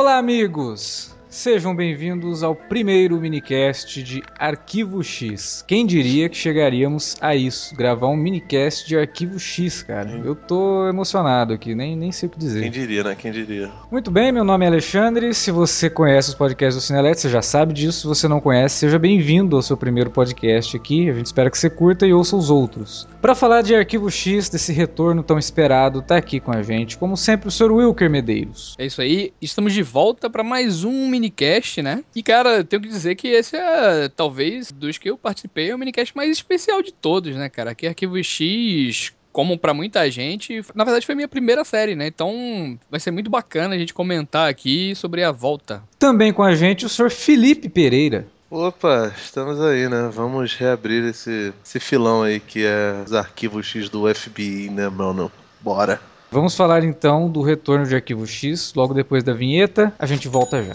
Olá, amigos! Sejam bem-vindos ao primeiro minicast de Arquivo X. Quem diria que chegaríamos a isso, gravar um minicast de Arquivo X, cara. Eu tô emocionado aqui, nem, nem sei o que dizer. Quem diria, né? Quem diria? Muito bem, meu nome é Alexandre. Se você conhece os podcasts do Cinelete, você já sabe disso. Se você não conhece, seja bem-vindo ao seu primeiro podcast aqui. A gente espera que você curta e ouça os outros. Para falar de Arquivo X, desse retorno tão esperado, tá aqui com a gente, como sempre, o Sr. Wilker Medeiros. É isso aí, estamos de volta para mais um minicast, né? E cara, tenho que dizer que esse é, talvez, dos que eu participei, é o minicast mais especial de todos, né, cara? Aqui Arquivo X como para muita gente, na verdade foi minha primeira série, né? Então vai ser muito bacana a gente comentar aqui sobre a volta. Também com a gente o Sr. Felipe Pereira. Opa, estamos aí, né? Vamos reabrir esse, esse filão aí que é os arquivos X do FBI, né, mano? Bora. Vamos falar então do retorno de Arquivo X logo depois da vinheta. A gente volta já.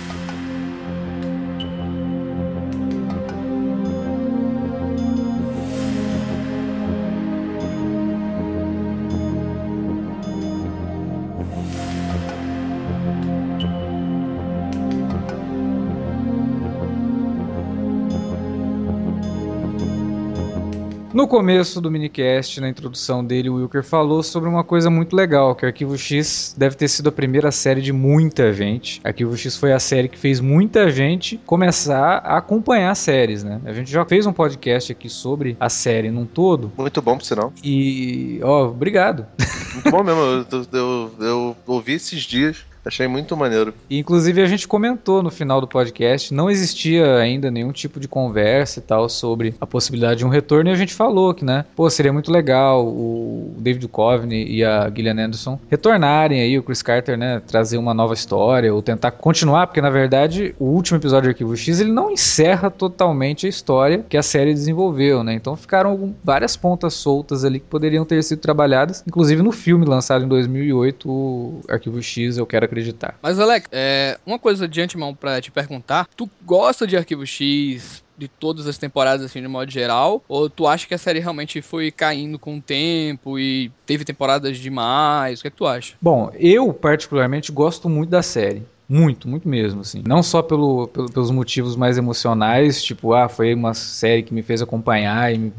Começo do minicast, na introdução dele, o Wilker falou sobre uma coisa muito legal, que Arquivo X deve ter sido a primeira série de muita gente. Arquivo X foi a série que fez muita gente começar a acompanhar séries, né? A gente já fez um podcast aqui sobre a série num todo. Muito bom, por sinal. E, ó, obrigado. Muito bom mesmo. Eu, eu, eu, eu ouvi esses dias. Achei muito maneiro. E, inclusive a gente comentou no final do podcast, não existia ainda nenhum tipo de conversa e tal sobre a possibilidade de um retorno e a gente falou que, né, pô, seria muito legal o David Duchovny e a Gillian Anderson retornarem aí, o Chris Carter, né, trazer uma nova história ou tentar continuar, porque na verdade o último episódio de Arquivo X ele não encerra totalmente a história que a série desenvolveu, né? Então ficaram várias pontas soltas ali que poderiam ter sido trabalhadas, inclusive no filme lançado em 2008, o Arquivo X, eu quero acreditar. Mas, Alex, é, uma coisa de antemão pra te perguntar: tu gosta de Arquivo X? De todas as temporadas, assim, de modo geral? Ou tu acha que a série realmente foi caindo com o tempo e teve temporadas demais? O que é que tu acha? Bom, eu particularmente gosto muito da série. Muito, muito mesmo, assim. Não só pelo, pelo, pelos motivos mais emocionais, tipo, ah, foi uma série que me fez acompanhar e me,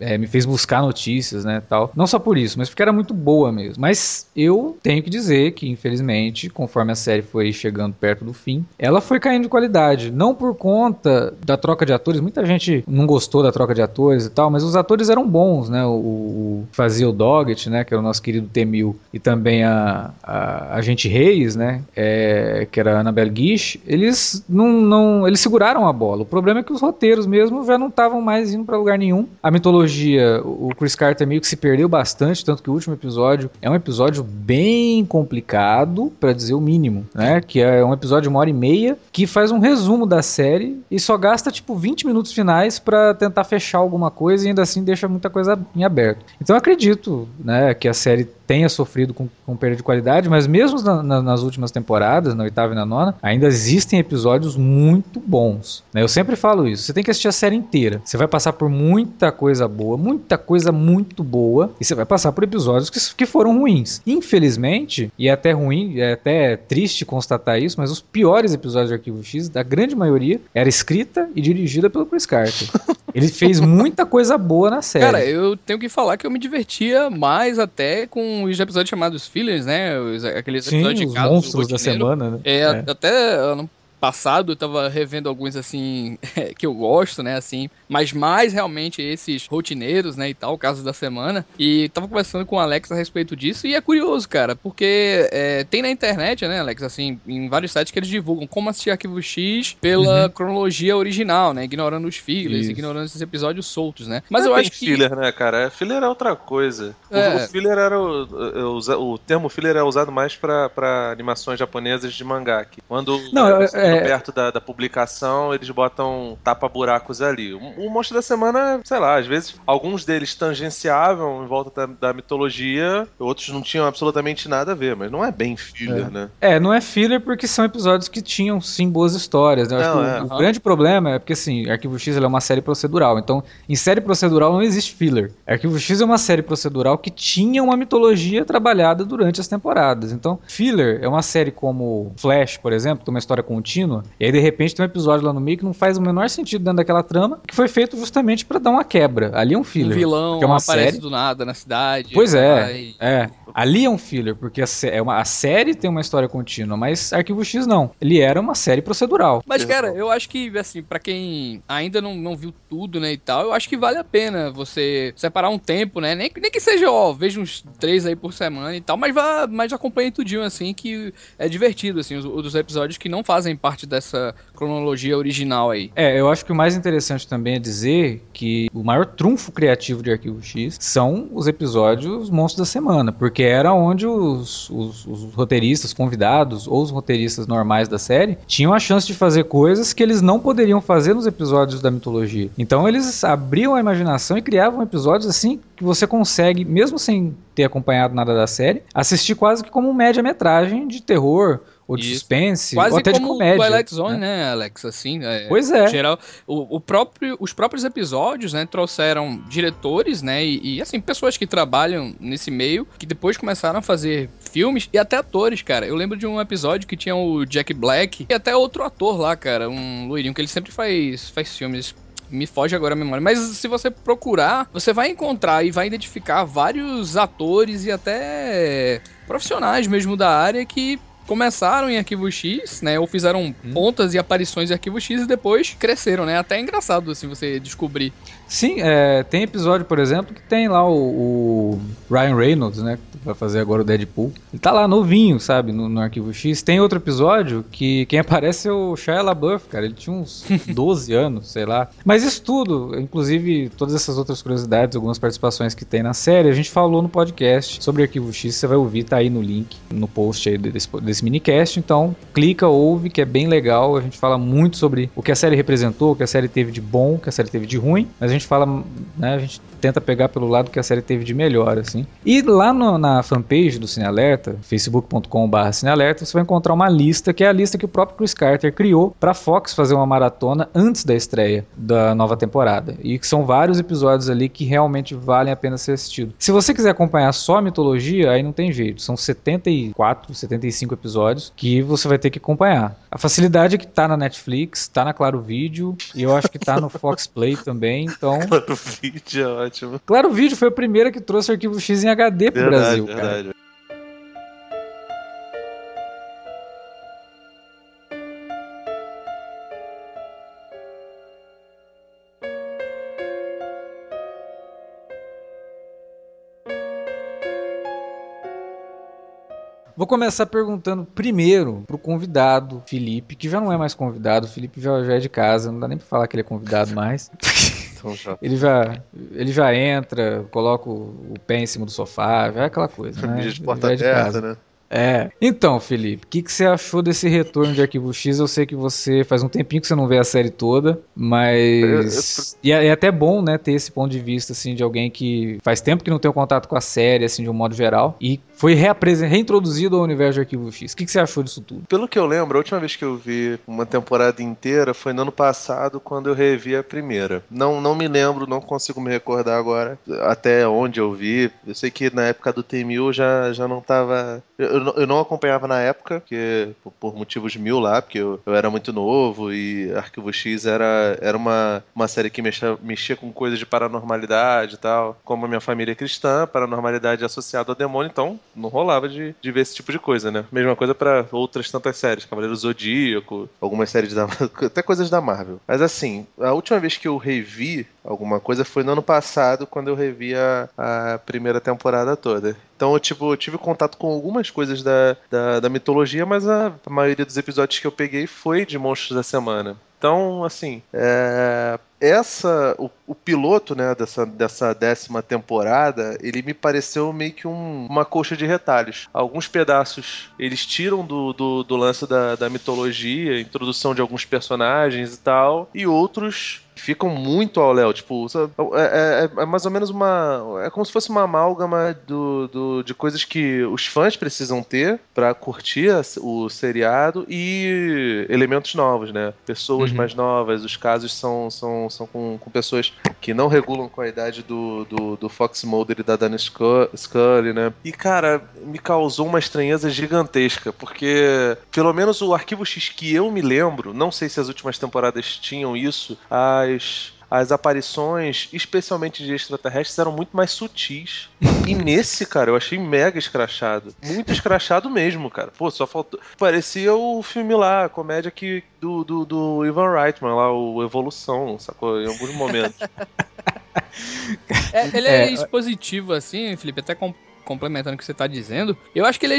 é, me fez buscar notícias, né, tal. Não só por isso, mas porque era muito boa mesmo. Mas eu tenho que dizer que, infelizmente, conforme a série foi chegando perto do fim, ela foi caindo de qualidade. Não por conta da troca de atores, muita gente não gostou da troca de atores e tal, mas os atores eram bons, né, o, o fazia o Doggett, né, que era o nosso querido Temil, e também a, a, a gente Reis, né, é, que era a Annabelle Guiche, eles não, não eles seguraram a bola. O problema é que os roteiros mesmo já não estavam mais indo para lugar nenhum. A mitologia, o Chris Carter meio que se perdeu bastante, tanto que o último episódio é um episódio bem complicado, para dizer o mínimo, né? Que é um episódio de uma hora e meia que faz um resumo da série e só gasta tipo 20 minutos finais para tentar fechar alguma coisa e ainda assim deixa muita coisa em aberto. Então acredito, né, que a série tenha sofrido com, com perda de qualidade, mas mesmo na, na, nas últimas temporadas, na oitava e na nona, ainda existem episódios muito bons. Né? Eu sempre falo isso. Você tem que assistir a série inteira. Você vai passar por muita coisa boa, muita coisa muito boa, e você vai passar por episódios que, que foram ruins. Infelizmente, e é até ruim, é até triste constatar isso, mas os piores episódios de Arquivo X, da grande maioria, era escrita e dirigida pelo Chris Carter. Ele fez muita coisa boa na série. Cara, eu tenho que falar que eu me divertia mais até com os episódios chamados Fillers, né? Os, aqueles Sim, episódios os de casos monstros da semana, né? É, É. até ano passado, eu tava revendo alguns assim que eu gosto, né, assim, mas mais realmente esses rotineiros, né, e tal, o caso da semana. E tava conversando com o Alex a respeito disso e é curioso, cara, porque é, tem na internet, né, Alex, assim, em vários sites que eles divulgam como assistir Arquivo X pela uhum. cronologia original, né, ignorando os fillers, Isso. ignorando esses episódios soltos, né. Mas Não eu acho que filler, né, cara? Filler é outra coisa. É. O, filler era o, o, o, termo filler é usado mais para animações japonesas de mangá. Quando Não, é, é, perto da, da, publicação, eles botam tapa-buracos ali. O, o, monstro da semana, sei lá, às vezes alguns deles tangenciavam em volta da, da, mitologia, outros não tinham absolutamente nada a ver, mas não é bem filler, é. né? É, não é filler porque são episódios que tinham sim boas histórias. Né? Eu não, acho que o, o, grande problema é porque assim, Arquivo X é uma série procedural, então em série procedural não existe filler. Arquivo X é uma série procedural que tinha uma mitologia trabalhada durante as temporadas. Então, filler é uma série como Flash, por exemplo, tem uma história contínua, e aí de repente tem um episódio lá no meio que não faz o menor sentido dentro daquela trama, que foi feito justamente para dar uma quebra. Ali é um filler. Um vilão é uma aparece série... do nada na cidade. Pois é, vai... é. Ali é um filler, porque a, é uma, a série tem uma história contínua, mas Arquivo X não. Ele era uma série procedural. Mas, cara, eu acho que, assim, para quem ainda não, não viu tudo, né, e tal, eu acho que vale a pena você separar um tempo, né? Nem, nem que seja, ó, veja uns três aí por semana e tal, mas vá, mas acompanhe tudinho, assim, que é divertido, assim, os, os episódios que não fazem parte dessa cronologia original aí. É, eu acho que o mais interessante também é dizer que o maior trunfo criativo de Arquivo X são os episódios Monstros da Semana, porque era onde os, os, os roteiristas convidados ou os roteiristas normais da série tinham a chance de fazer coisas que eles não poderiam fazer nos episódios da mitologia. Então eles abriam a imaginação e criavam episódios assim que você consegue, mesmo sem ter acompanhado nada da série, assistir quase que como um média-metragem de terror ou de Isso. suspense, Quase ou até como de comédia. Twilight Zone, né, né Alex? Assim, é, pois é. Geral, o, o, próprio, os próprios episódios, né, trouxeram diretores, né, e, e, assim, pessoas que trabalham nesse meio, que depois começaram a fazer filmes e até atores, cara. Eu lembro de um episódio que tinha o Jack Black e até outro ator lá, cara, um loirinho, que ele sempre faz, faz filmes me foge agora a memória. Mas se você procurar, você vai encontrar e vai identificar vários atores e até profissionais mesmo da área que começaram em Arquivo X, né? Ou fizeram hum. pontas e aparições em Arquivo X e depois cresceram, né? Até é engraçado, assim, você descobrir. Sim, é, tem episódio, por exemplo, que tem lá o, o, Ryan Reynolds, né? Que vai fazer agora o Deadpool. Ele tá lá novinho, sabe? No, no, Arquivo X. Tem outro episódio que quem aparece é o Shia LaBeouf, cara. Ele tinha uns 12 anos, sei lá. Mas isso tudo, inclusive todas essas outras curiosidades, algumas participações que tem na série, a gente falou no podcast sobre Arquivo X. Você vai ouvir, tá aí no link, no post aí desse, desse minicast. Então, clica, ouve, que é bem legal. A gente fala muito sobre o que a série representou, o que a série teve de bom, o que a série teve de ruim. Mas a gente fala, né, a gente tenta pegar pelo lado que a série teve de melhor, assim. E lá no, na fanpage do Cine Alerta, facebook.com.br cinealerta, você vai encontrar uma lista, que é a lista que o próprio Chris Carter criou para Fox fazer uma maratona antes da estreia da nova temporada. E que são vários episódios ali que realmente valem a pena ser assistido. Se você quiser acompanhar só a mitologia, aí não tem jeito. São 74, 75 episódios que você vai ter que acompanhar. A facilidade é que tá na Netflix, tá na Claro Vídeo, e eu acho que tá no Fox Play também, então... Claro Vídeo é ótimo. Claro Vídeo foi a primeira que trouxe o arquivo X em HD pro verdade, Brasil, verdade. cara. Vou começar perguntando primeiro pro convidado, Felipe, que já não é mais convidado, o Felipe já, já é de casa, não dá nem pra falar que ele é convidado mais. Então ele já, ele já entra, coloca o, o pé em cima do sofá, já é aquela coisa, né? de porta aberta, né? É. Então, Felipe, o que, que você achou desse retorno de Arquivo X? Eu sei que você faz um tempinho que você não vê a série toda, mas. Eu, eu... E é, é, até bom, né, ter esse ponto de vista, assim, de alguém que faz tempo que não tem um contato com a série, assim, de um modo geral, e foi reintroduzido ao universo de Arquivo X. O que, que você achou disso tudo? Pelo que eu lembro, a última vez que eu vi uma temporada inteira foi no ano passado, quando eu revi a primeira. Não, não me lembro, não consigo me recordar agora até onde eu vi. Eu sei que na época do T-1000 já, já não tava Eu, eu não acompanhava na época, porque, por motivos mil lá, porque eu, eu era muito novo e Arquivo X era, era uma, uma série que mexia, mexia com coisas de paranormalidade e tal. Como a minha família é cristã, paranormalidade é associada ao demônio, então não rolava de, de ver esse tipo de coisa, né? Mesma coisa para outras tantas séries, Cavaleiro Zodíaco, algumas séries da até coisas da Marvel. Mas assim, a última vez que eu revi alguma coisa foi no ano passado, quando eu revi a, a primeira temporada toda. Então, eu, tipo, eu tive contato com algumas coisas da, da, da mitologia, mas a, a, maioria dos episódios que eu peguei foi de Monstros da Semana. Então, assim, é, essa o, o, piloto né, dessa, dessa décima temporada ele me pareceu meio que um, uma coxa de retalhos alguns pedaços eles tiram do, do, do lance da, da mitologia introdução de alguns personagens e tal e outros ficam muito ao Léo. Tipo, é, é, é, mais ou menos uma. É como se fosse uma amálgama do, do, de coisas que os fãs precisam ter para curtir o seriado e elementos novos, né? Pessoas uhum. mais novas, os casos são, são, são com, com pessoas que não regulam com a idade do, do, do Fox Mulder e da Dana Scully, né? E, cara, me causou uma estranheza gigantesca, porque pelo menos o Arquivo X que eu me lembro, não sei se as últimas temporadas tinham isso, as, as aparições, especialmente de extraterrestres, eram muito mais sutis. e nesse, cara, eu achei mega escrachado. Muito escrachado mesmo, cara. Pô, só faltou. Parecia o filme lá, a comédia que, do, do, do Ivan Reitman, lá, o Evolução, sacou? Em alguns momentos. É, ele é, é, expositivo, assim, Felipe, até com, complementando o que você está dizendo, eu acho que ele é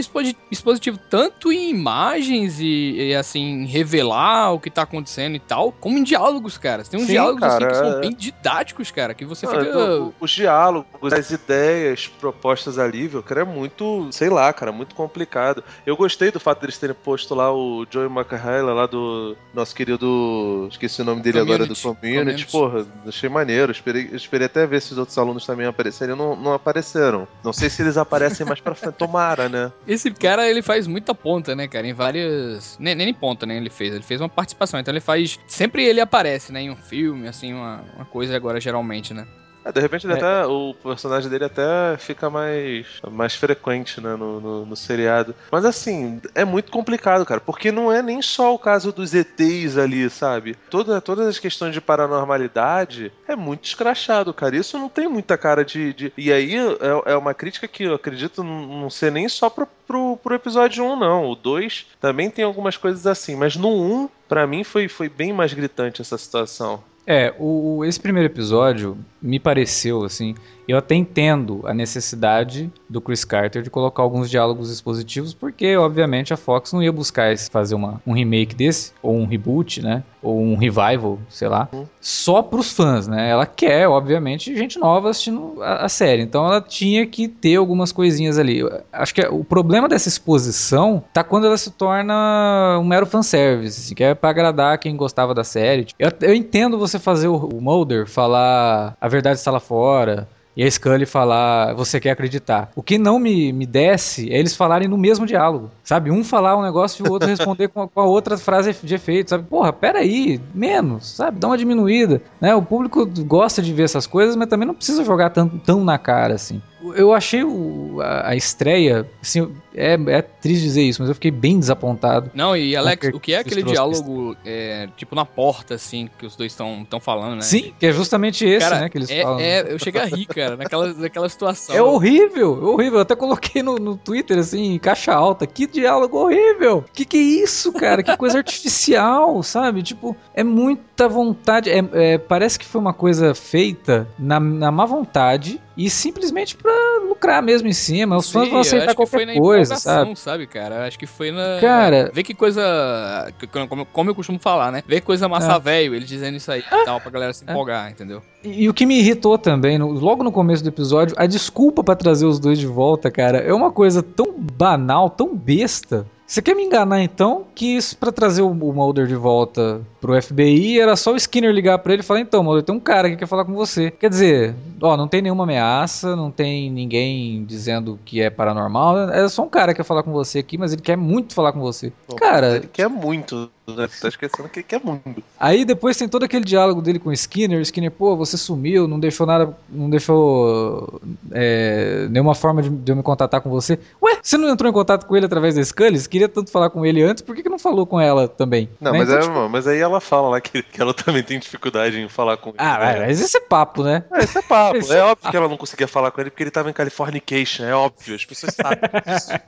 expositivo tanto em imagens e, e assim, revelar o que está acontecendo e tal, como em diálogos, cara. Tem uns Sim, diálogos cara, assim, que são é. bem didáticos, cara, que você fica. Então, os diálogos, as ideias propostas ali, viu, cara, é muito, sei lá, cara, muito complicado. Eu gostei do fato deles terem posto lá o Joey McHale lá do nosso querido. Esqueci o nome dele Community. agora, do Community. Community. Porra, achei maneiro. Esperei, esperei até ver se os outros alunos também apareceriam. Não, não apareceram. Não sei se eles aparecem mais pra frente. Tomara, né? Esse cara, ele faz muita ponta, né, cara? Em várias. Nem, nem ponta, né? Ele fez. Ele fez uma participação. Então ele faz. Sempre ele aparece, né? Em um filme, assim, uma, uma coisa agora, geralmente, né? É, de repente é. até, o personagem dele até fica mais, mais frequente né, no, no, no, seriado. Mas assim, é muito complicado, cara, porque não é nem só o caso dos ETs ali, sabe? Toda, todas as questões de paranormalidade é muito escrachado, cara. Isso não tem muita cara de. de... E aí é, é uma crítica que eu acredito não ser nem só pro, pro, pro episódio 1, não. O 2 também tem algumas coisas assim, mas no 1, para mim, foi, foi bem mais gritante essa situação. É, o, esse primeiro episódio me pareceu assim. Eu até entendo a necessidade do Chris Carter de colocar alguns diálogos expositivos, porque obviamente a Fox não ia buscar fazer uma, um remake desse, ou um reboot, né? Ou um revival, sei lá, uhum. só pros fãs, né? Ela quer, obviamente, gente nova assistindo a, a, série. Então ela tinha que ter algumas coisinhas ali. Acho que o problema dessa exposição tá quando ela se torna um mero fanservice, assim, que é pra agradar quem gostava da série. Eu, eu entendo você fazer o, o Mulder falar a verdade está lá fora e a Scully falar, você quer acreditar. O que não me, me desce é eles falarem no mesmo diálogo, sabe? Um falar um negócio e o outro responder com a, com a, outra frase de efeito, sabe? Porra, peraí, menos, sabe? Dá uma diminuída, né? O público gosta de ver essas coisas, mas também não precisa jogar tão, tão na cara, assim. Eu achei o, a, a, estreia, assim, é, é triste dizer isso, mas eu fiquei bem desapontado. Não, e Alex, o que é aquele diálogo, é, tipo, na porta, assim, que os dois estão falando, né? Sim, que é justamente esse, cara, né, que eles é, falam. É, eu cheguei a rir, cara, naquela, naquela situação. É horrível, é horrível. Eu até coloquei no, no Twitter, assim, em caixa alta, que diálogo horrível. Que que é isso, cara? Que coisa artificial, sabe? Tipo, é muita vontade, é, é, parece que foi uma coisa feita na, na má vontade e simplesmente pra lucrar mesmo em cima. Os Sim, fãs vão aceitar qualquer coisa, sabe? sabe, cara? Acho que foi na. Cara. Vê que coisa. Como, como eu costumo falar, né? Vê coisa massa é. velho, ele dizendo isso aí e tal, pra galera se é. empolgar, entendeu? E, e, o que me irritou também, no, logo no começo do episódio, a desculpa para trazer os dois de volta, cara, é uma coisa tão banal, tão besta. Você quer me enganar então que isso para trazer o Mulder de volta pro FBI era só o Skinner ligar para ele e falar: "Então, Mulder, tem um cara que quer falar com você". Quer dizer, ó, não tem nenhuma ameaça, não tem ninguém dizendo que é paranormal, é só um cara que quer falar com você aqui, mas ele quer muito falar com você. cara, ele quer muito né? Você tá esquecendo que, que é mundo. Aí depois tem todo aquele diálogo dele com o Skinner. O Skinner, pô, você sumiu, não deixou nada, não deixou é, nenhuma forma de, de, eu me contatar com você. Ué, você não entrou em contato com ele através da Scully? Você queria tanto falar com ele antes, por que, que não falou com ela também? Não, né? mas, então, é, tipo... mas aí ela fala lá que, que ela também tem dificuldade em falar com ele. Ah, né? mas esse é papo, né? É, esse é papo. Esse é, é óbvio que ela não conseguia falar com ele porque ele tava em Californication, é óbvio, as pessoas sabem disso.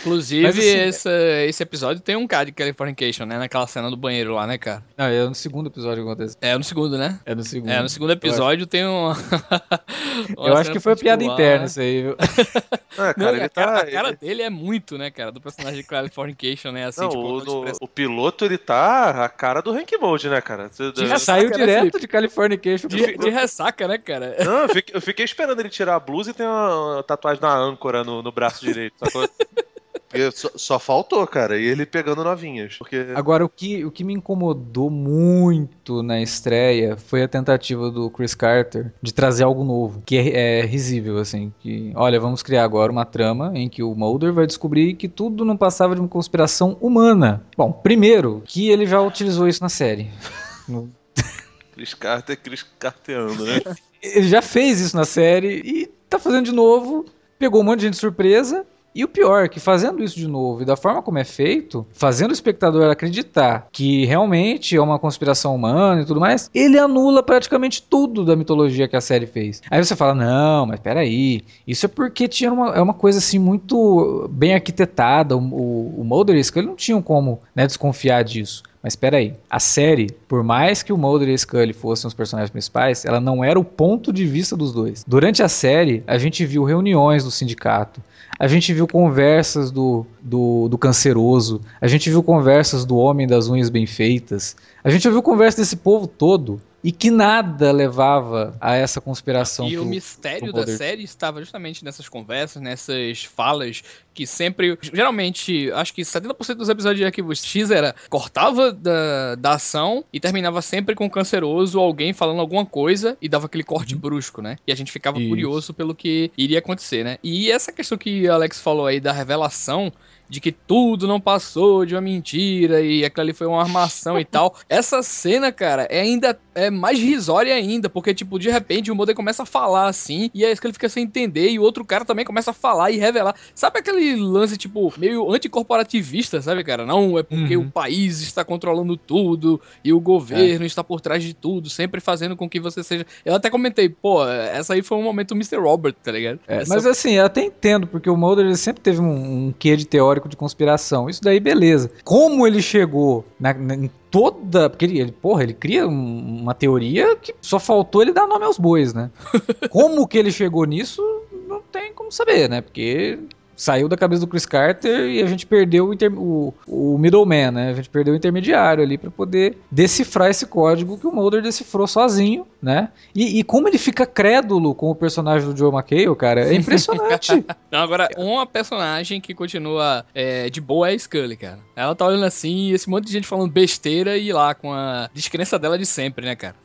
Inclusive, assim, esse, esse episódio tem um cara de Californication, né? Naquela cena do banheiro lá, né, cara? Não, é no segundo episódio que acontece. É no segundo, né? É no segundo. É, no segundo episódio tem um. Eu acho que foi piada interna isso aí, viu? Ah, cara, Não, a, tá, cara, a cara dele é muito, né, cara? Do personagem de Californication, né? Assim, Não, tipo, o, no, o piloto, ele tá a cara do Rank Mode, né, cara? Você, Já saiu né, direto de Californication. De, de, ressaca, né, cara? Não, eu fiquei, eu fiquei, esperando ele tirar a blusa e tem uma tatuagem da âncora no, no braço direito. Sacou? Só, só, faltou, cara, e ele pegando novinhas. Porque... Agora, o que, o que me incomodou muito na estreia foi a tentativa do Chris Carter de trazer algo novo, que é, é risível, assim. Que, olha, vamos criar agora uma trama em que o Mulder vai descobrir que tudo não passava de uma conspiração humana. Bom, primeiro, que ele já utilizou isso na série. No... Chris Carter, Chris Carteando, né? ele já fez isso na série e tá fazendo de novo. Pegou um monte de gente de surpresa e o pior é que fazendo isso de novo e da forma como é feito, fazendo o espectador acreditar que realmente é uma conspiração humana e tudo mais, ele anula praticamente tudo da mitologia que a série fez. Aí você fala, não, mas peraí, isso é porque tinha uma, é uma coisa assim muito bem arquitetada, o, o, o Mulder e Scully não tinham como né, desconfiar disso. Mas espera aí, a série, por mais que o Mulder e a Scully fossem os personagens principais, ela não era o ponto de vista dos dois. Durante a série, a gente viu reuniões do sindicato, a gente viu conversas do, do, do canceroso, a gente viu conversas do homem das unhas bem feitas, a gente ouviu conversa desse povo todo e que nada levava a essa conspiração. E o mistério da série estava justamente nessas conversas, nessas falas que sempre, geralmente, acho que 70% dos episódios de Arquivo X era cortava da, da ação e terminava sempre com o canceroso, alguém falando alguma coisa e dava aquele corte uhum. brusco, né? E a gente ficava Isso. curioso pelo que iria acontecer, né? E essa questão que o Alex falou aí da revelação de que tudo não passou de uma mentira e aquilo ali foi uma armação e tal. Essa cena, cara, é ainda é mais risória ainda, porque, tipo, de repente o Mulder começa a falar assim, e é isso que ele fica sem entender, e o outro cara também começa a falar e revelar. Sabe aquele lance, tipo, meio anticorporativista, sabe, cara? Não, é porque uhum. o país está controlando tudo e o governo é. está por trás de tudo, sempre fazendo com que você seja. Eu até comentei, pô, essa aí foi um momento Mr. Robert, tá ligado? É, Mas assim, eu até entendo, porque o Mulder ele sempre teve um, um quê de teórico teórico de conspiração. Isso daí, beleza. Como ele chegou na, na, em toda. Porque ele, ele, porra, ele cria uma teoria que só faltou ele dar nome aos bois, né? como que ele chegou nisso, não tem como saber, né? Porque saiu da cabeça do Chris Carter e a gente perdeu o, inter... o, o middleman, né? A gente perdeu o intermediário ali para poder decifrar esse código que o Mulder decifrou sozinho, né? E, e, como ele fica crédulo com o personagem do Joe McHale, cara, é impressionante. Não, agora, uma personagem que continua é, de boa é a Scully, cara. Ela tá olhando assim, esse monte de gente falando besteira e lá com a descrença dela de sempre, né, cara?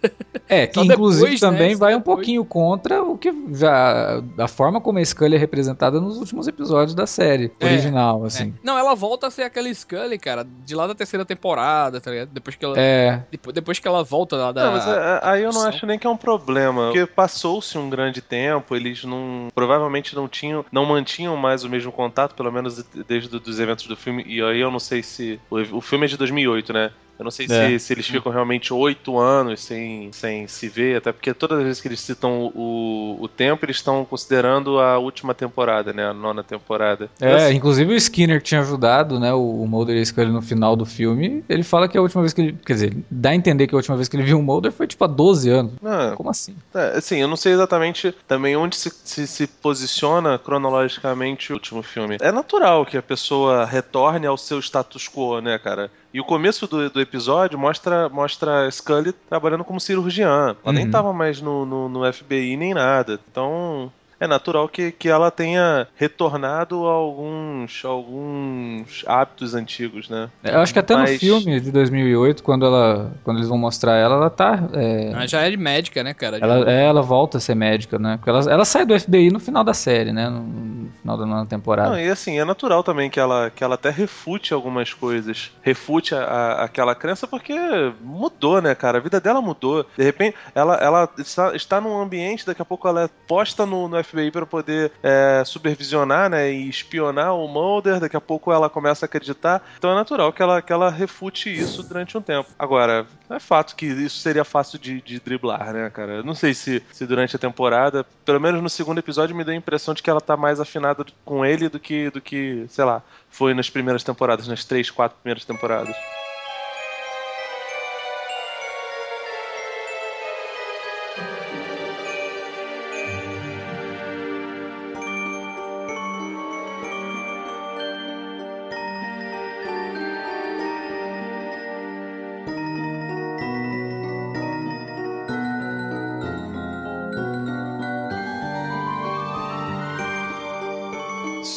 É, que inclusive depois, né, também né, vai um depois... pouquinho contra o que já. a forma como a Scully é representada nos últimos episódios da série é, original, assim. É. Não, ela volta a ser aquela Scully, cara, de lá da terceira temporada, tá ligado? Depois que ela. É. Depois, depois que ela volta lá da. Não, mas é, aí eu não acho nem que é um problema. Porque passou-se um grande tempo, eles não. Provavelmente não tinham. Não mantinham mais o mesmo contato, pelo menos desde os eventos do filme. E aí eu não sei se. O, o filme é de 2008, né? Eu não sei é. se, se, eles ficam realmente oito anos sem, sem se ver, até porque todas as vezes que eles citam o, o tempo, eles estão considerando a última temporada, né? A nona temporada. É, assim, inclusive o Skinner que tinha ajudado, né? O, o Mulder e Scully no final do filme, ele fala que a última vez que ele. Quer dizer, dá a entender que a última vez que ele viu o Mulder foi tipo há 12 anos. Ah, Como assim? É, assim, eu não sei exatamente também onde se, se, se posiciona cronologicamente o último filme. É natural que a pessoa retorne ao seu status quo, né, cara? E o começo do, do episódio mostra, mostra Scully trabalhando como cirurgiã. Ela uhum. nem tava mais no, no, no, FBI nem nada. Então. É natural que, que ela tenha retornado a alguns, alguns hábitos antigos, né? Eu acho que até Mas... no filme de 2008, quando, ela, quando eles vão mostrar ela, ela tá... É... Ela já é médica, né, cara? Ela, é, ela volta a ser médica, né? Porque ela, ela sai do FBI no final da série, né? No, no final da nova temporada. Não, e assim, é natural também que ela, que ela até refute algumas coisas. Refute a, a, aquela crença porque mudou, né, cara? A vida dela mudou. De repente, ela, ela está, está num ambiente, daqui a pouco ela é posta no, no FBI para poder é, supervisionar, né, e espionar o Mulder, daqui a pouco ela começa a acreditar. Então é natural que ela, que ela refute isso durante um tempo. Agora, é fato que isso seria fácil de, de driblar, né, cara? Não sei se, se durante a temporada, pelo menos no segundo episódio, me deu a impressão de que ela tá mais afinada com ele do que, do que sei lá, foi nas primeiras temporadas, nas três, quatro primeiras temporadas.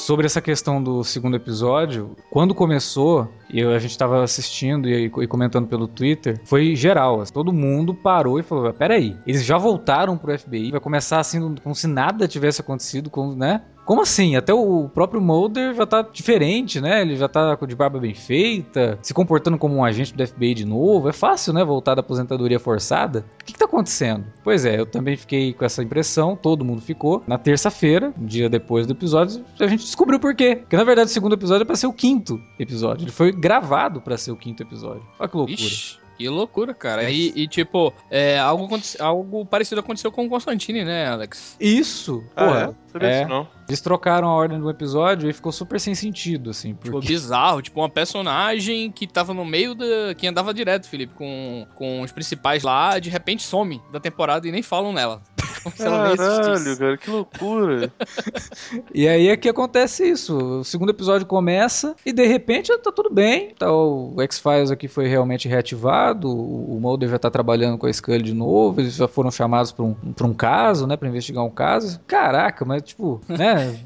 Sobre essa questão do segundo episódio, quando começou, e a gente estava assistindo e, e, comentando pelo Twitter, foi geral. Assim, todo mundo parou e falou: peraí, eles já voltaram pro FBI, vai começar assim, como se nada tivesse acontecido, com, né? Como assim? Até o próprio Mulder já tá diferente, né? Ele já tá de barba bem feita, se comportando como um agente do FBI de novo. É fácil, né? Voltar da aposentadoria forçada. O que, que tá acontecendo? Pois é, eu também fiquei com essa impressão, todo mundo ficou. Na terça-feira, um dia depois do episódio, a gente descobriu por quê. Porque na verdade o segundo episódio é pra ser o quinto episódio. Ele foi gravado para ser o quinto episódio. Olha que loucura. Ixi. Que loucura, cara. E, e tipo, é, algo, algo parecido aconteceu com o Constantine, né, Alex? Isso. Ah, porra. É? é. não. Eles trocaram a ordem do episódio e ficou super sem sentido, assim. Porque... Ficou bizarro. Tipo, uma personagem que tava no meio da. que andava direto, Felipe, com, com os principais lá, de repente some da temporada e nem falam nela. Caralho, cara, que loucura. e aí é que acontece isso. O segundo episódio começa e de repente tá tudo bem. Tá, o X-Files aqui foi realmente reativado. O Mulder já tá trabalhando com a Scully de novo. Eles já foram chamados pra um, pra um caso, né? Pra investigar um caso. Caraca, mas tipo, né?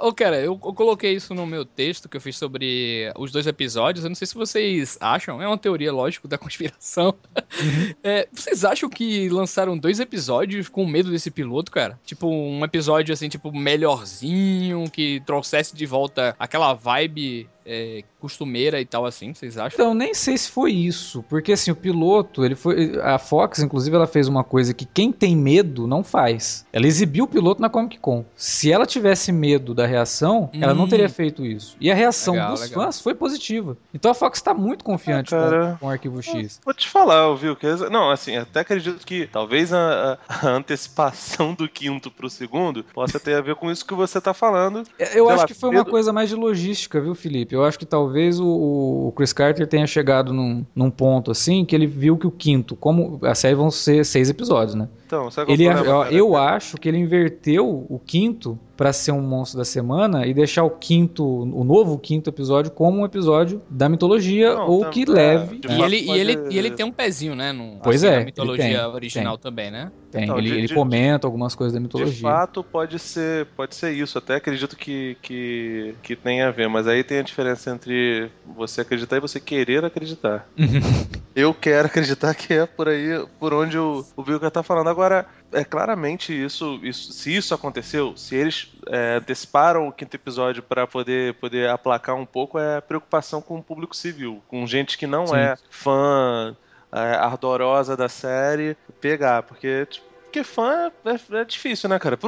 Ô, cara, eu, eu, coloquei isso no meu texto que eu fiz sobre os dois episódios. Eu não sei se vocês acham, é uma teoria, lógico, da conspiração. Uhum. É, vocês acham que lançaram dois episódios com medo desse piloto, cara? Tipo, um episódio assim, tipo, melhorzinho, que trouxesse de volta aquela vibe é, costumeira e tal assim, vocês acham? Então, nem sei se foi isso, porque assim, o piloto, ele foi, a Fox, inclusive, ela fez uma coisa que quem tem medo não faz. Ela exibiu o piloto na Comic Con. Se ela tivesse medo da reação, hum. ela não teria hum. feito isso. E a reação legal, dos legal. fãs foi positiva. Então a Fox está muito confiante ah, com, com, o Arquivo X. Vou te falar, viu? Que, não, assim, até acredito que talvez a, a, antecipação do quinto pro segundo possa ter a ver com isso que você tá falando. É, eu acho lá, que foi uma coisa mais de logística, viu, Felipe? Eu acho que talvez o, o Chris Carter tenha chegado num, num, ponto assim que ele viu que o quinto, como a série vão ser seis episódios, né? Então, sabe ele, eu, eu acho que ele inverteu o quinto para ser um monstro da semana e deixar o quinto, o novo quinto episódio como um episódio da mitologia não, ou tá, que leve. É, e, ele, e, ele, e ele tem um pezinho, né? No, pois assim, é. Na mitologia tem, original tem. também, né? Tem, então, ele, de, ele comenta algumas coisas da mitologia. De fato, pode ser, pode ser isso. Até acredito que, que, que tem a ver, mas aí tem a diferença entre você acreditar e você querer acreditar. Eu quero acreditar que é por aí, por onde o, o Vilka tá falando. Agora, é claramente isso, isso, se isso aconteceu, se eles é, anteciparam o quinto episódio para poder, poder aplacar um pouco, é a preocupação com o público civil, com gente que não Sim. é fã é, ardorosa da série, pegar, porque, tipo, porque fã é, é, difícil, né, cara?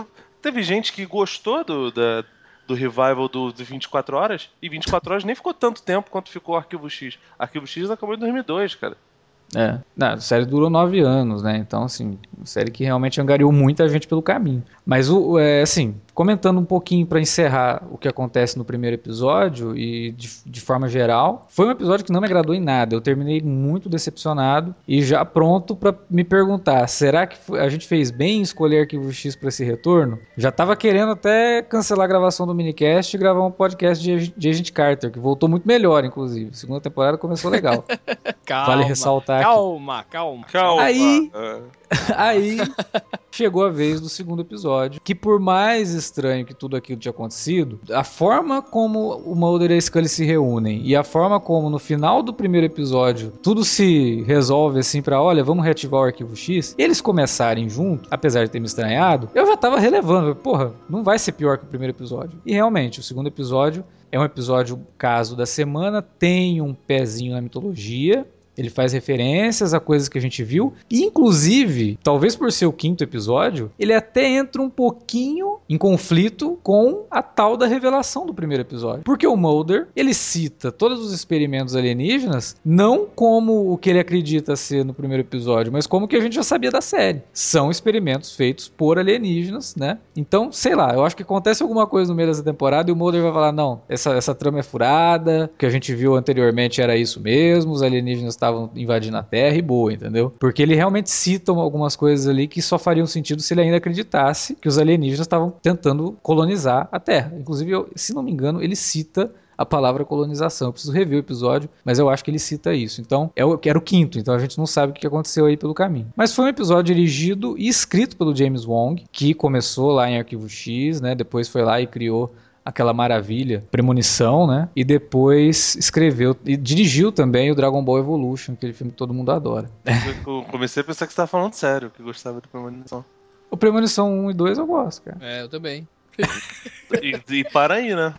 Teve gente que gostou do, da, do revival do, do 24 Horas, e 24 Horas nem ficou tanto tempo quanto ficou o Arquivo X. Arquivo X acabou em 2002, cara. É, não, a série durou nove anos, né? Então, assim, série que realmente angariou muita gente pelo caminho. Mas, o, é, assim, comentando um pouquinho para encerrar o que acontece no primeiro episódio e de, de, forma geral, foi um episódio que não me agradou em nada. Eu terminei muito decepcionado e já pronto para me perguntar: será que a gente fez bem em escolher Arquivo X para esse retorno? Já tava querendo até cancelar a gravação do minicast e gravar um podcast de, de Agent Carter, que voltou muito melhor, inclusive. A segunda temporada começou legal. calma, vale ressaltar. Calma, calma. Calma. Aí, é. aí chegou a vez do segundo episódio, que por mais estranho que tudo aquilo tinha acontecido, a forma como o Mulder e a Scully se reúnem e a forma como no final do primeiro episódio tudo se resolve assim para, olha, vamos reativar o arquivo X, eles começarem junto, apesar de ter me estranhado, eu já tava relevando, porra, não vai ser pior que o primeiro episódio. E realmente, o segundo episódio é um episódio caso da semana, tem um pezinho na mitologia, ele faz referências a coisas que a gente viu. E, inclusive, talvez por ser o quinto episódio, ele até entra um pouquinho em conflito com a tal da revelação do primeiro episódio. Porque o Mulder, ele cita todos os experimentos alienígenas não como o que ele acredita ser no primeiro episódio, mas como o que a gente já sabia da série. São experimentos feitos por alienígenas, né? Então, sei lá, eu acho que acontece alguma coisa no meio dessa temporada e o Mulder vai falar: não, essa, essa trama é furada, o que a gente viu anteriormente era isso mesmo, os alienígenas estavam invadindo a Terra e boa, entendeu? Porque ele realmente cita algumas coisas ali que só fariam sentido se ele ainda acreditasse que os alienígenas estavam tentando colonizar a Terra. Inclusive, eu, se não me engano, ele cita a palavra colonização. Eu preciso rever o episódio, mas eu acho que ele cita isso. Então, é o, era o quinto, então a gente não sabe o que aconteceu aí pelo caminho. Mas foi um episódio dirigido e escrito pelo James Wong, que começou lá em Arquivo X, né? Depois foi lá e criou aquela maravilha, Premonição, né? E depois escreveu e dirigiu também o Dragon Ball Evolution, aquele filme que todo mundo adora. Eu comecei a pensar que você estava falando sério, que gostava de Premonição. O Premonição 1 e 2 eu gosto, cara. É, eu também e, e para aí, né?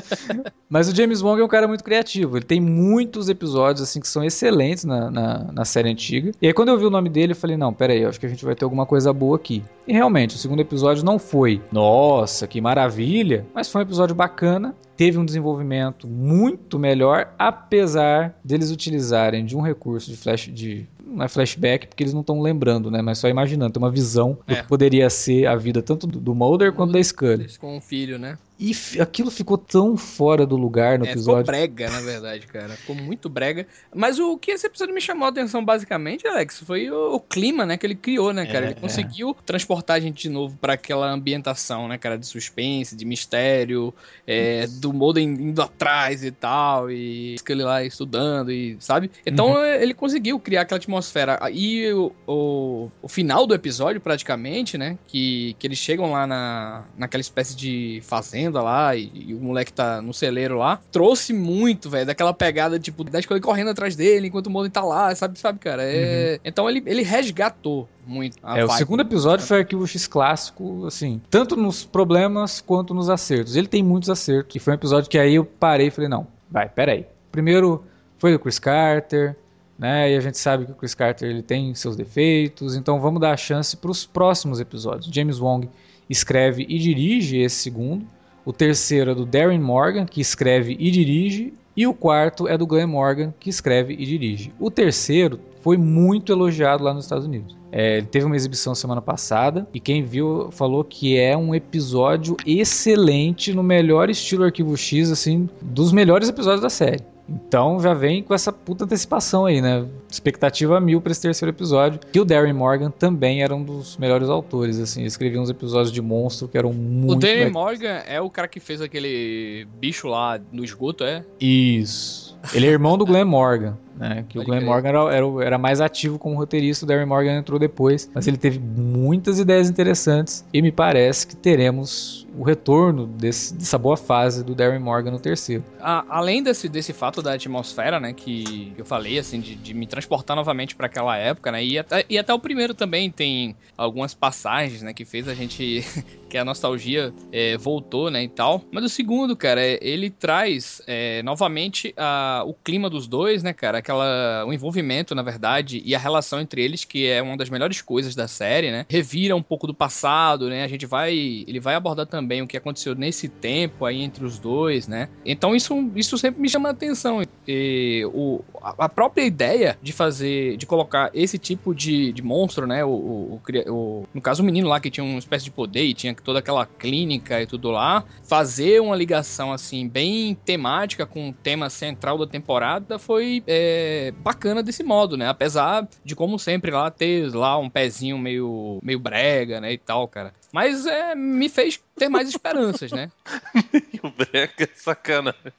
Mas o James Wong é um cara muito criativo. Ele tem muitos episódios assim que são excelentes na, na, na, série antiga. E aí, quando eu vi o nome dele, eu falei: não, pera aí, acho que a gente vai ter alguma coisa boa aqui. E realmente, o segundo episódio não foi, nossa, que maravilha, mas foi um episódio bacana. Teve um desenvolvimento muito melhor, apesar deles utilizarem de um recurso de flash de não é flashback porque eles não estão lembrando, né? Mas só imaginando, tem uma visão é. do que poderia ser a vida tanto do, do Mulder quanto da Scully. Com o filho, né? E aquilo ficou tão fora do lugar no é, episódio. Ficou brega, na verdade, cara. Ficou muito brega. Mas o que esse episódio me chamou a atenção, basicamente, Alex, foi o, o clima, né, que ele criou, né, cara? É, ele é. conseguiu é. transportar a gente de novo para aquela ambientação, né, cara, de suspense, de mistério, é, do Molden indo atrás e tal, e ele lá estudando, e sabe? Então uhum. ele conseguiu criar aquela atmosfera. E o, o, o, final do episódio, praticamente, né, que, que eles chegam lá na, naquela espécie de fazenda fazenda lá e, e, o moleque tá no celeiro lá, trouxe muito, velho, daquela pegada, tipo, da escola correndo atrás dele enquanto o Mulder tá lá, sabe, sabe, cara? É... Uhum. Então ele, ele resgatou muito. é, o segundo episódio foi Arquivo X clássico, assim, tanto nos problemas quanto nos acertos. Ele tem muitos acertos. E foi um episódio que aí eu parei e falei, não, vai, peraí. Primeiro foi o Chris Carter, né? E a gente sabe que o Chris Carter ele tem seus defeitos, então vamos dar a chance para os próximos episódios. James Wong escreve e dirige esse segundo. O terceiro é do Darren Morgan, que escreve e dirige. E o quarto é do Glenn Morgan, que escreve e dirige. O terceiro foi muito elogiado lá nos Estados Unidos. É, ele teve uma exibição semana passada e quem viu falou que é um episódio excelente no melhor estilo Arquivo X, assim, dos melhores episódios da série. Então já vem com essa puta antecipação aí, né? Expectativa mil para esse terceiro episódio. Que o Darren Morgan também era um dos melhores autores, assim. Escrevia uns episódios de monstro que eram muito. O Darren Morgan é o cara que fez aquele bicho lá no esgoto, é? Isso. Ele é irmão do Glenn Morgan. Né, que Pode o Glenn Morgan era, era, era, mais ativo como roteirista, o Darren Morgan entrou depois, mas ele teve muitas ideias interessantes e me parece que teremos o retorno desse, dessa boa fase do Darren Morgan no terceiro. Além desse, desse fato da atmosfera, né, que, que eu falei, assim, de, de me transportar novamente para aquela época, né, e até, e até o primeiro também tem algumas passagens, né, que fez a gente, que a nostalgia é, voltou, né, e tal. Mas o segundo, cara, é, ele traz é, novamente a, o clima dos dois, né, cara, aquela, o envolvimento, na verdade, e a relação entre eles, que é uma das melhores coisas da série, né, revira um pouco do passado, né, a gente vai, ele vai abordar também o que aconteceu nesse tempo aí entre os dois, né? Então isso, isso sempre me chama a atenção. E o, a própria ideia de fazer, de colocar esse tipo de, de monstro, né? O, o, o, no caso, o menino lá que tinha uma espécie de poder e tinha toda aquela clínica e tudo lá, fazer uma ligação assim, bem temática com o tema central da temporada foi, é, é bacana desse modo, né? Apesar de, como sempre, lá ter lá um pezinho meio, meio brega, né? E tal, cara. Mas é, me fez ter mais esperanças, né? meio brega, sacanagem.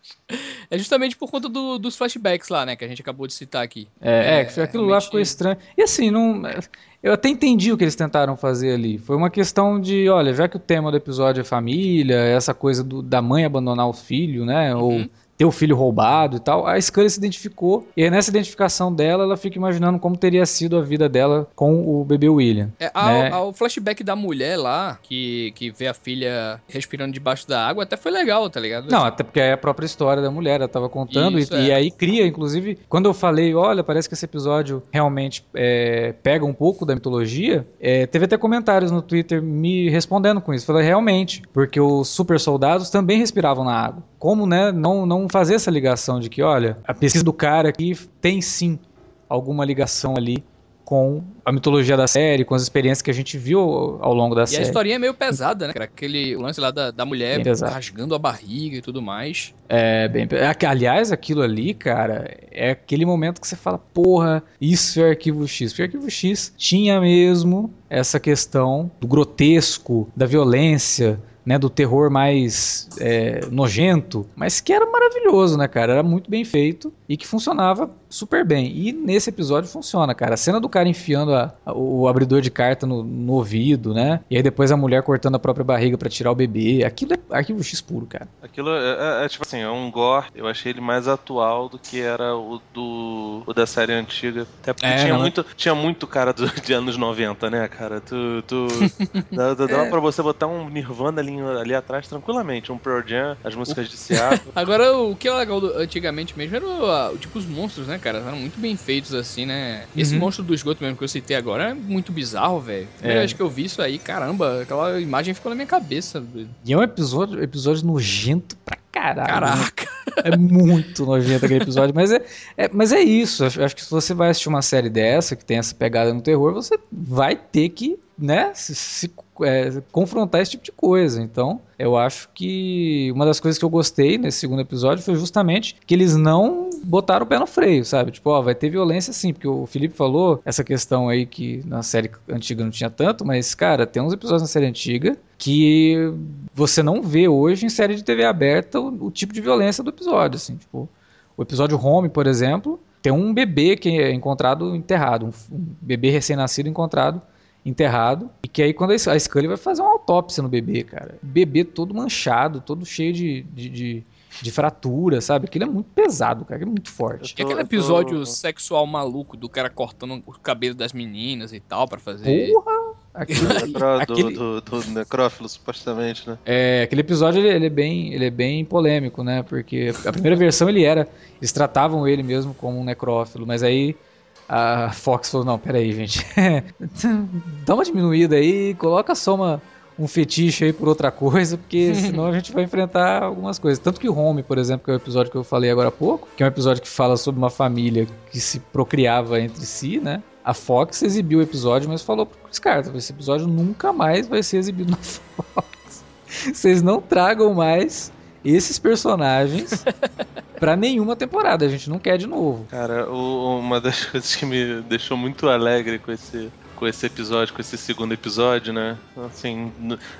É justamente por conta do, dos flashbacks lá, né? Que a gente acabou de citar aqui. É, é, é aquilo lá ficou estranho. E assim, não. Eu até entendi o que eles tentaram fazer ali. Foi uma questão de, olha, já que o tema do episódio é família, essa coisa do, da mãe abandonar o filho, né? Uhum. Ou ter o filho roubado e tal, a Scully se identificou. E aí, nessa identificação dela, ela fica imaginando como teria sido a vida dela com o bebê William. É, né? o flashback da mulher lá, que, que vê a filha respirando debaixo da água, até foi legal, tá ligado? Não, até porque é a própria história da mulher, ela tava contando. Isso, e, é. e, aí cria, inclusive, quando eu falei, olha, parece que esse episódio realmente é, pega um pouco da mitologia, é, teve até comentários no Twitter me respondendo com isso. Falei, realmente, porque os super soldados também respiravam na água. Como, né, não, não fazer essa ligação de que, olha, a pesquisa do cara aqui tem sim alguma ligação ali com a mitologia da série, com as experiências que a gente viu ao longo da e série. E a historinha é meio pesada, né? Aquele lance lá da, da mulher rasgando a barriga e tudo mais. É, bem. É aliás, aquilo ali, cara, é aquele momento que você fala, porra, isso é Arquivo X. Porque Arquivo X tinha mesmo essa questão do grotesco, da violência, né, do terror mais é, nojento, mas que era maravilhoso, né, cara? Era muito bem feito e que funcionava super bem. E nesse episódio funciona, cara. A cena do cara enfiando a, a, o abridor de carta no, no, ouvido, né? E aí depois a mulher cortando a própria barriga para tirar o bebê. Aquilo é arquivo X puro, cara. Aquilo é, é, é, tipo assim, é um gore. Eu achei ele mais atual do que era o do o da série antiga. Até porque é, tinha, muito, tinha muito cara do, de anos 90, né, cara? Tu, tu dá, dá é. pra você botar um Nirvana ali, ali atrás tranquilamente. Um Pearl Jam, as músicas de Seattle. Agora, o que é legal do, antigamente mesmo era o, tipo os monstros, né, cara? Eram muito bem feitos assim, né? Esse uhum. monstro do esgoto mesmo que eu citei agora é muito bizarro, velho. Primeira é. vez que eu vi isso aí, caramba, aquela imagem ficou na minha cabeça. E é um episódio, episódio nojento pra caralho. Caraca. É muito nojento aquele episódio, mas é, é, mas é isso. Acho que se você vai assistir uma série dessa, que tem essa pegada no terror, você vai ter que né, se, se é, confrontar esse tipo de coisa. Então, eu acho que uma das coisas que eu gostei nesse segundo episódio foi justamente que eles não botaram o pé no freio, sabe? Tipo, ó, vai ter violência sim, porque o Felipe falou essa questão aí que na série antiga não tinha tanto, mas, cara, tem uns episódios na série antiga que você não vê hoje em série de TV aberta o, o tipo de violência do episódio, assim, tipo, o episódio Home, por exemplo, tem um bebê que é encontrado enterrado, um, um bebê recém-nascido encontrado enterrado. E que aí quando a Scully vai fazer uma autópsia no bebê, cara. Bebê todo manchado, todo cheio de, de, de, de fratura, sabe? Aquilo é muito pesado, cara. É muito forte. Tô, e aquele episódio tô... sexual maluco do cara cortando o cabelo das meninas e tal para fazer. Porra! Aquele, aquele... Do, do, do, necrófilo, supostamente, né? É, aquele episódio ele, ele, é bem, ele é bem polêmico, né? Porque a primeira versão ele era. Eles tratavam ele mesmo como um necrófilo, mas aí a Fox falou, não, peraí, gente. Dá uma diminuída aí, coloca só uma, um fetiche aí por outra coisa, porque senão a gente vai enfrentar algumas coisas. Tanto que Home, por exemplo, que é o episódio que eu falei agora há pouco, que é um episódio que fala sobre uma família que se procriava entre si, né? A Fox exibiu o episódio, mas falou pro Chris Carter, esse episódio nunca mais vai ser exibido na Fox. Vocês não tragam mais esses personagens para nenhuma temporada. A gente não quer de novo. Cara, uma das coisas que me deixou muito alegre com esse com esse episódio, com esse segundo episódio, né? Assim,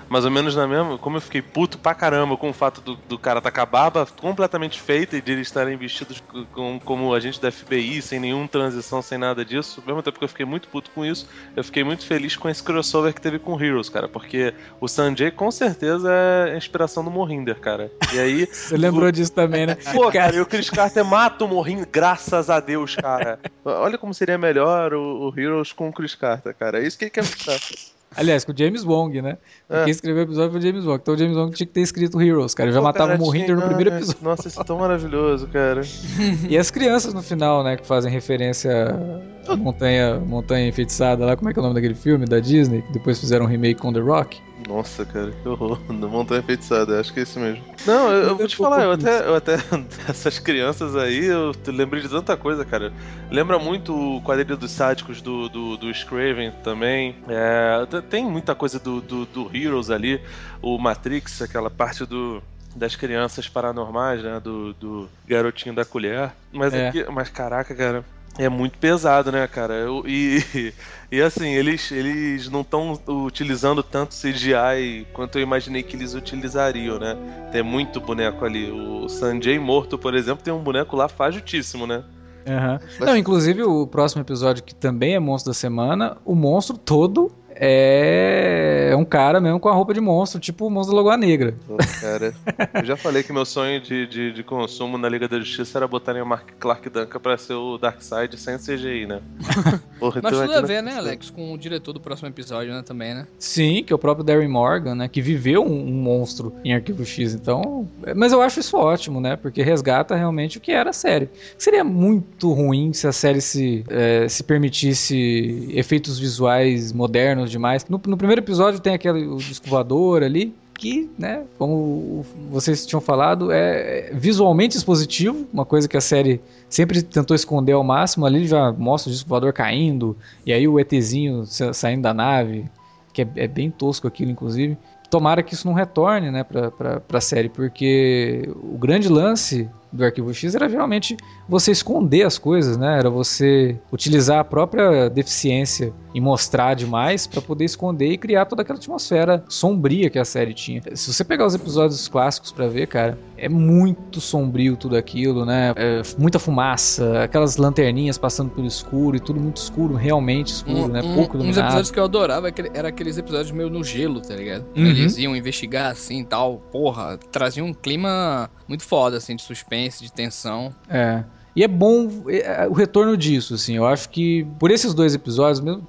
mais ou menos na mesma. Como eu fiquei puto pra caramba com o fato do, do cara tá com a barba completamente feita e de eles estarem vestidos com, como agente da FBI, sem nenhuma transição, sem nada disso. Ao mesmo tempo que eu fiquei muito puto com isso, eu fiquei muito feliz com esse crossover que teve com Heroes, cara. Porque o Sanjay com certeza é a inspiração do Morrinder, cara. E aí. Você lembrou o... disso também, né? Pô, cara, e o Chris Carter mata o Morrinder, graças a Deus, cara. Olha como seria melhor o, o Heroes com o Chris Carter cara. É isso que ele quer mostrar. Aliás, com o James Wong, né? É. Quem escreveu o episódio foi o James Wong. Então o James Wong tinha que ter escrito Heroes, cara. Ele já Pô, matava cara, o Mohinder no primeiro episódio. Nossa, isso é tão maravilhoso, cara. e as crianças no final, né? Que fazem referência à montanha, montanha enfeitiçada lá. Como é que é o nome daquele filme da Disney? Que depois fizeram um remake com The Rock. Nossa, cara, que horror. Montanha Enfeitiçada, acho que é isso mesmo. Não, eu, eu vou te falar, eu até, eu até. Essas crianças aí, eu lembrei de tanta coisa, cara. Lembra muito o quadrilho dos sádicos do, do, do Scraven também. É, tem muita coisa do, do, do Heroes ali. O Matrix, aquela parte do das crianças paranormais, né? Do, do garotinho da colher. Mas, é. aqui, mas caraca, cara, é muito pesado, né, cara? Eu, e, e assim, eles, eles não estão utilizando tanto CGI quanto eu imaginei que eles utilizariam, né? Tem muito boneco ali. O Sanjay morto, por exemplo, tem um boneco lá fajutíssimo, né? Uhum. Não, inclusive o próximo episódio, que também é monstro da semana, o monstro todo é um cara mesmo com a roupa de monstro, tipo o monstro da Lagoa Negra. cara, eu já falei que meu sonho de, de, de, consumo na Liga da Justiça era botarem o Mark Clark Duncan pra ser o Darkseid sem CGI, né? Porra, Mas então tudo a ver, né, Alex, com o diretor do próximo episódio, né, também, né? Sim, que é o próprio Darren Morgan, né, que viveu um, um monstro em Arquivo X, então... Mas eu acho isso ótimo, né, porque resgata realmente o que era a série. Seria muito ruim se a série se, é, se permitisse efeitos visuais modernos demais. No, no primeiro episódio tem aquele o disco voador ali, que, né, como vocês tinham falado, é visualmente expositivo, uma coisa que a série sempre tentou esconder ao máximo. Ali já mostra o disco caindo, e aí o ETzinho saindo da nave, que é, é bem tosco aquilo, inclusive. Tomara que isso não retorne, né, pra, pra, série, porque o grande lance do arquivo X era realmente você esconder as coisas, né? Era você utilizar a própria deficiência e mostrar demais para poder esconder e criar toda aquela atmosfera sombria que a série tinha. Se você pegar os episódios clássicos para ver, cara, é muito sombrio tudo aquilo, né? É muita fumaça, aquelas lanterninhas passando pelo escuro e tudo muito escuro, realmente escuro, um, né? Pouco iluminado. Uns episódios que eu adorava é era aqueles episódios meio no gelo, tá ligado? Uhum. Eles iam investigar assim, tal, porra, trazia um clima muito foda assim de suspense, de tensão. É. E é bom é, o retorno disso, assim. Eu acho que por esses dois episódios, mesmo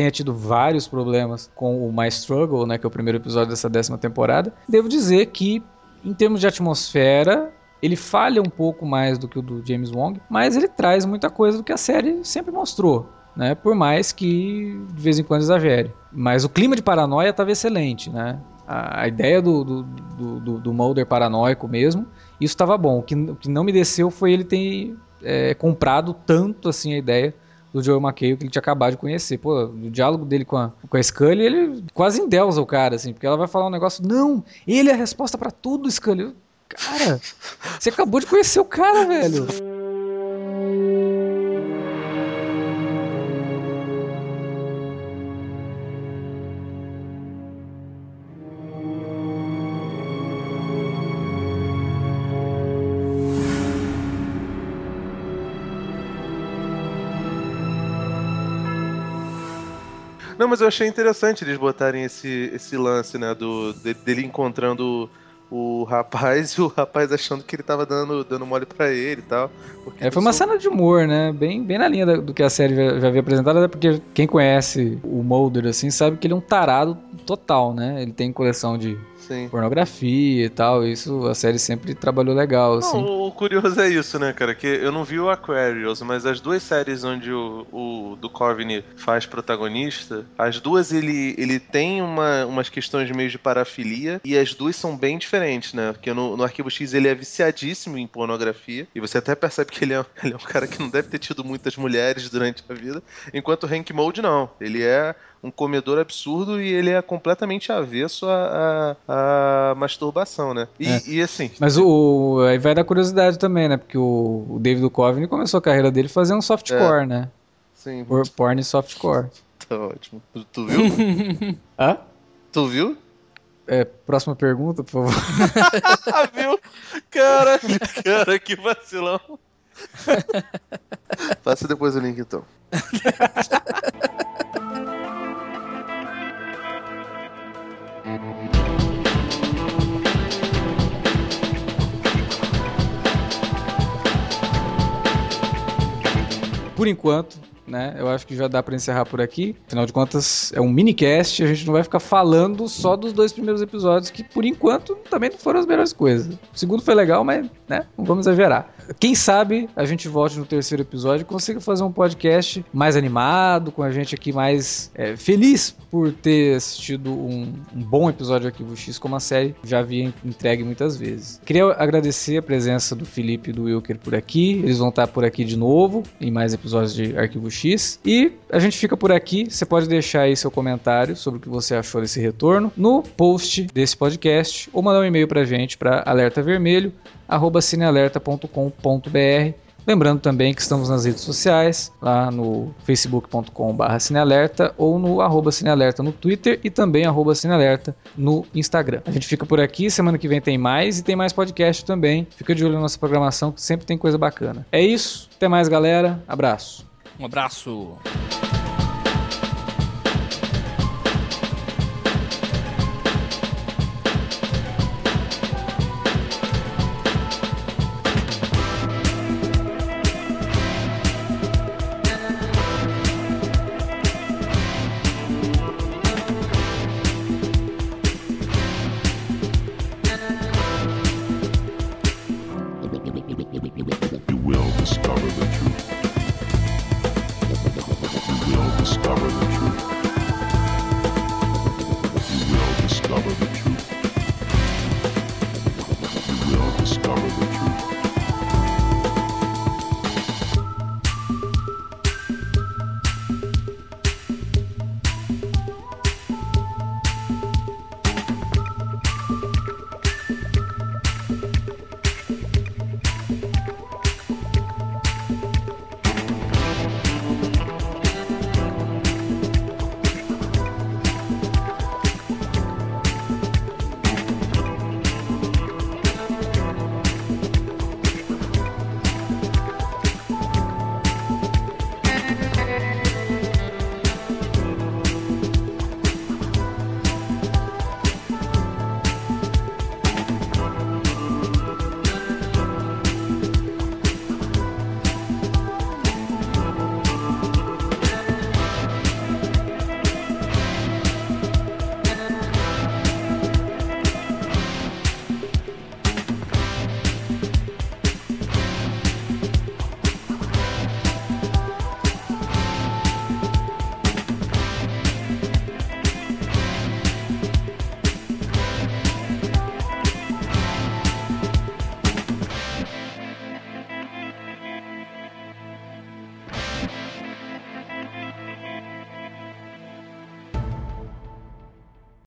tenha tido vários problemas com o My Struggle, né, que é o primeiro episódio dessa décima temporada, devo dizer que, em termos de atmosfera, ele falha um pouco mais do que o do James Wong, mas ele traz muita coisa do que a série sempre mostrou. Né, por mais que de vez em quando exagere. Mas o clima de paranoia estava excelente. Né? A, ideia do, do, do, do Mulder paranoico mesmo isso estava bom. O que, o que não me desceu foi ele ter é, comprado tanto assim a ideia do Joel McHale que ele tinha acabado de conhecer. Pô, o diálogo dele com a, com a Scully, ele quase endeusa o cara, assim, porque ela vai falar um negócio, não, ele é a resposta para tudo, Scully. Cara, você acabou de conhecer o cara, velho. Mas eu achei interessante eles botarem esse, esse lance, né? Do, de, dele encontrando o rapaz e o rapaz achando que ele tava dando, dando mole pra ele e tal. É, foi uma cena de humor, né? Bem, bem na linha do que a série já, já havia apresentado, até porque quem conhece o Mulder, assim, sabe que ele é um tarado total, né? Ele tem coleção de Sim. pornografia e tal. Isso a série sempre trabalhou legal. Assim. Não, o curioso é isso, né, cara? Que eu não vi o Aquarius, mas as duas séries onde o, o do Coveney faz protagonista, as duas ele, ele tem uma, umas questões meio de parafilia e as duas são bem diferentes, né? Porque no, no Arquivo X ele é viciadíssimo em pornografia e você até percebe que ele é, ele é um cara que não deve ter tido muitas mulheres durante a vida, enquanto o Hank Mold não. Ele é um comedor absurdo e ele é completamente avesso à, à, à masturbação, né? E, é. e, assim. Mas o. Aí vai da curiosidade também, né? Porque o, o David Duchovny começou a carreira dele fazendo softcore, é. né? Sim. Por, porn e softcore. Tá ótimo. Tu, tu viu? Hã? Tu viu? É, próxima pergunta, por favor. viu? Cara, cara, que vacilão. Passa depois o link então. Por enquanto, né? Eu acho que já dá para encerrar por aqui. Afinal de contas, é um minicast, a gente não vai ficar falando só dos dois primeiros episódios, que por enquanto também não foram as melhores coisas. O segundo foi legal, mas, né, não vamos exagerar. Quem sabe a gente volte no terceiro episódio e consiga fazer um podcast mais animado, com a gente aqui mais é, feliz por ter assistido um, um, bom episódio de Arquivo X, como a série já havia entregue muitas vezes. Queria agradecer a presença do Felipe e do Wilker por aqui. Eles vão estar por aqui de novo em mais episódios de Arquivo X E a gente fica por aqui. Você pode deixar aí seu comentário sobre o que você achou desse retorno no post desse podcast ou mandar um e-mail pra gente para alertavermelho@cinealerta.com.br Lembrando também que estamos nas redes sociais, lá no facebook.com.br cinealerta ou no arroba cinealerta no Twitter e também arroba cinealerta no Instagram. A gente fica por aqui, semana que vem tem mais e tem mais podcast também. Fica de olho na nossa programação que sempre tem coisa bacana. É isso, até mais galera, abraço. Um abraço.